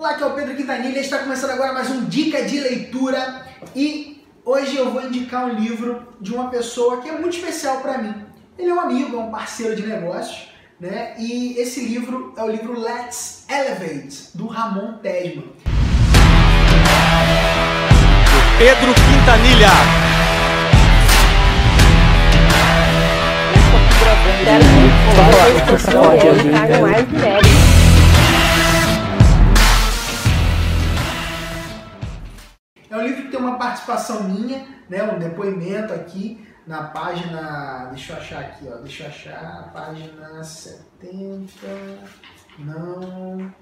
Olá, aqui é o Pedro Quintanilha, está começando agora mais um Dica de Leitura e hoje eu vou indicar um livro de uma pessoa que é muito especial para mim. Ele é um amigo, é um parceiro de negócios, né? E esse livro é o livro Let's Elevate, do Ramon Tesman. Pedro Quintanilha. É uma participação minha, né, um depoimento aqui na página, deixa eu achar aqui, ó, deixa eu achar, página 70, não,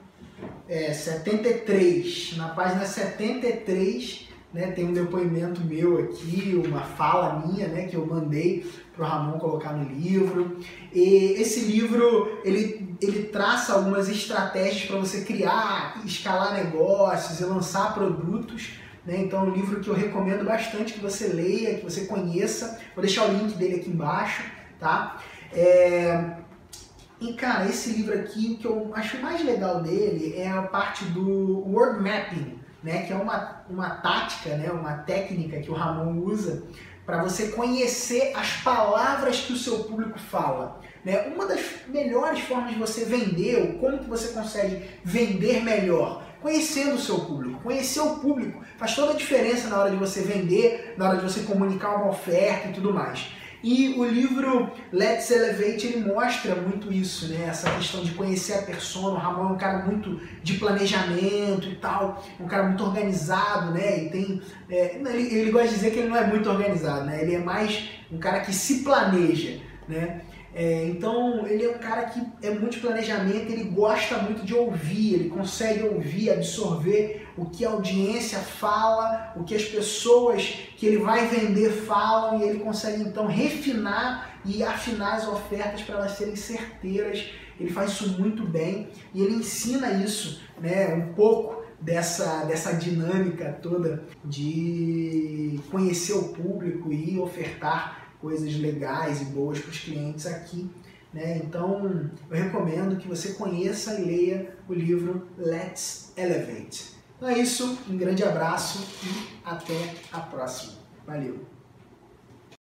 é 73, na página 73, né, tem um depoimento meu aqui, uma fala minha, né, que eu mandei para o Ramon colocar no livro. E esse livro ele, ele traça algumas estratégias para você criar, escalar negócios e lançar produtos. Né? Então é um livro que eu recomendo bastante que você leia, que você conheça. Vou deixar o link dele aqui embaixo, tá? É... E cara, esse livro aqui, o que eu acho mais legal dele é a parte do word mapping, né? Que é uma, uma tática, né? Uma técnica que o Ramon usa para você conhecer as palavras que o seu público fala. Né? Uma das melhores formas de você vender, ou como que você consegue vender melhor, conhecendo o seu público. Conhecer o público faz toda a diferença na hora de você vender, na hora de você comunicar uma oferta e tudo mais. E o livro Let's Elevate ele mostra muito isso, né? Essa questão de conhecer a persona. O Ramon é um cara muito de planejamento e tal, um cara muito organizado, né? E tem, é, ele, ele gosta de dizer que ele não é muito organizado, né? Ele é mais um cara que se planeja, né? É, então ele é um cara que é muito planejamento, ele gosta muito de ouvir, ele consegue ouvir, absorver o que a audiência fala, o que as pessoas que ele vai vender falam e ele consegue então refinar e afinar as ofertas para elas serem certeiras. Ele faz isso muito bem e ele ensina isso, né, um pouco dessa, dessa dinâmica toda de conhecer o público e ofertar coisas legais e boas para os clientes aqui. Né? Então, eu recomendo que você conheça e leia o livro Let's Elevate. Então é isso, um grande abraço e até a próxima. Valeu!